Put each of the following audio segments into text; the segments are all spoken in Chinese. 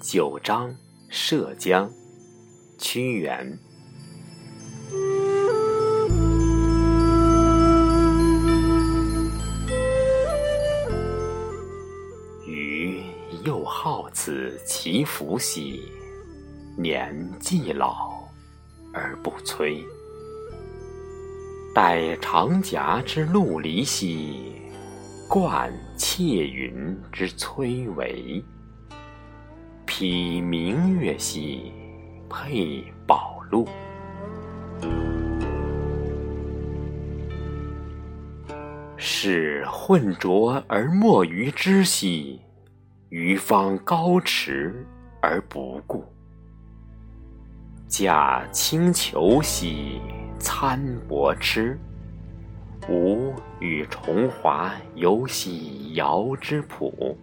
九章，涉江，屈原。余又好此其福兮，年既老而不摧。待长夹之陆离兮，冠窃云之崔嵬。披明月兮，佩宝录。是混浊而莫于之兮，余方高驰而不顾。驾轻裘兮，参伯痴。吾与重华游兮遥之浦。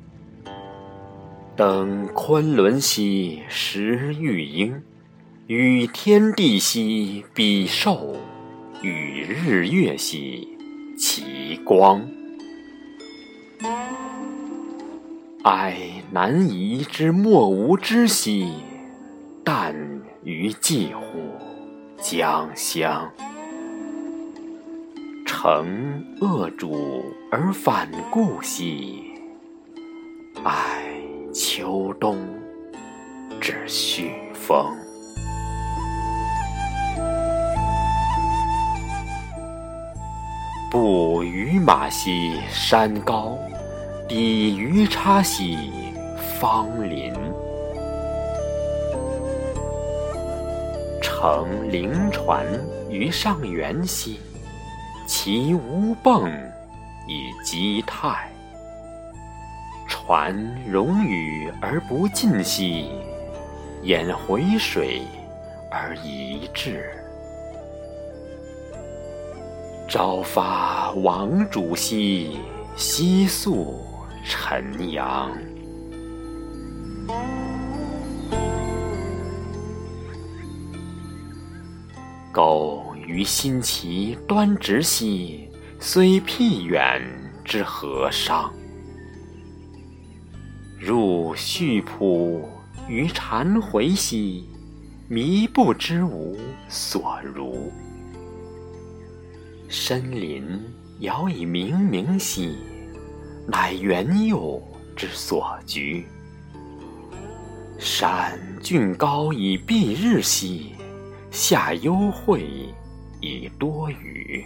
登昆仑兮食玉英，与天地兮比寿，与日月兮齐光。哀难移之莫无知兮，但余寄乎江乡。乘恶主而反顾兮，哀秋冬之序风。步于马兮山高，抵于叉兮芳林。乘灵船于上元兮，其无迸以击泰。船冗余而不进兮，焉回水而遗志。朝发亡主兮，夕宿晨阳。苟于新其端直兮，虽僻远之何伤？入溆浦于蝉回兮，靡不知吾所如。深林遥以冥冥兮，乃元佑之所居。山峻高以蔽日兮，下幽晦以多雨。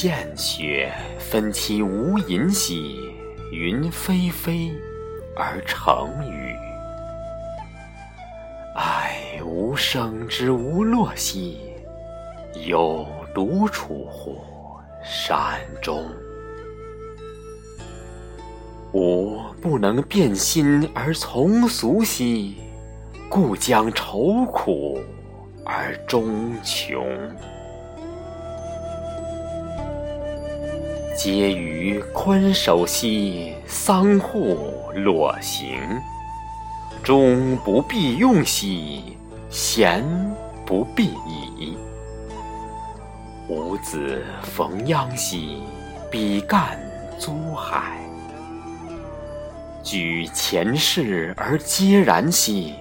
见雪分其无垠兮，云霏霏而成雨。哀吾生之无落兮，有独处乎山中。吾不能变心而从俗兮，故将愁苦而终穷。皆余鲲首兮，桑户裸行。终不必用兮，贤不必已。吾子逢殃兮，比干租海。举前世而皆然兮，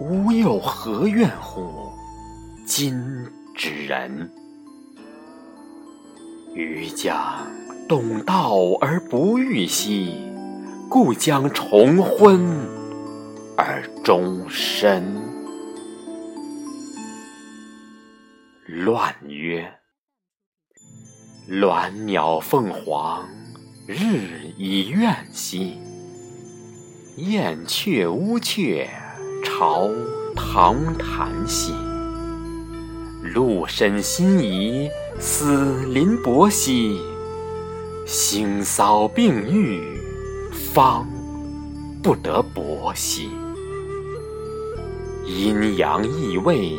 吾又何怨乎今之人？余将懂道而不欲兮，故将重昏而终身。乱曰：鸾鸟凤凰，日以怨兮；燕雀乌鹊，巢堂谈兮。鹿申辛夷，死临薄兮；星骚并育，方不得薄兮。阴阳异位，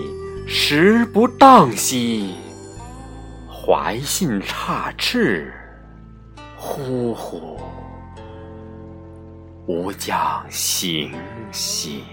时不当兮；怀信差翅，呼呼！吾将行兮。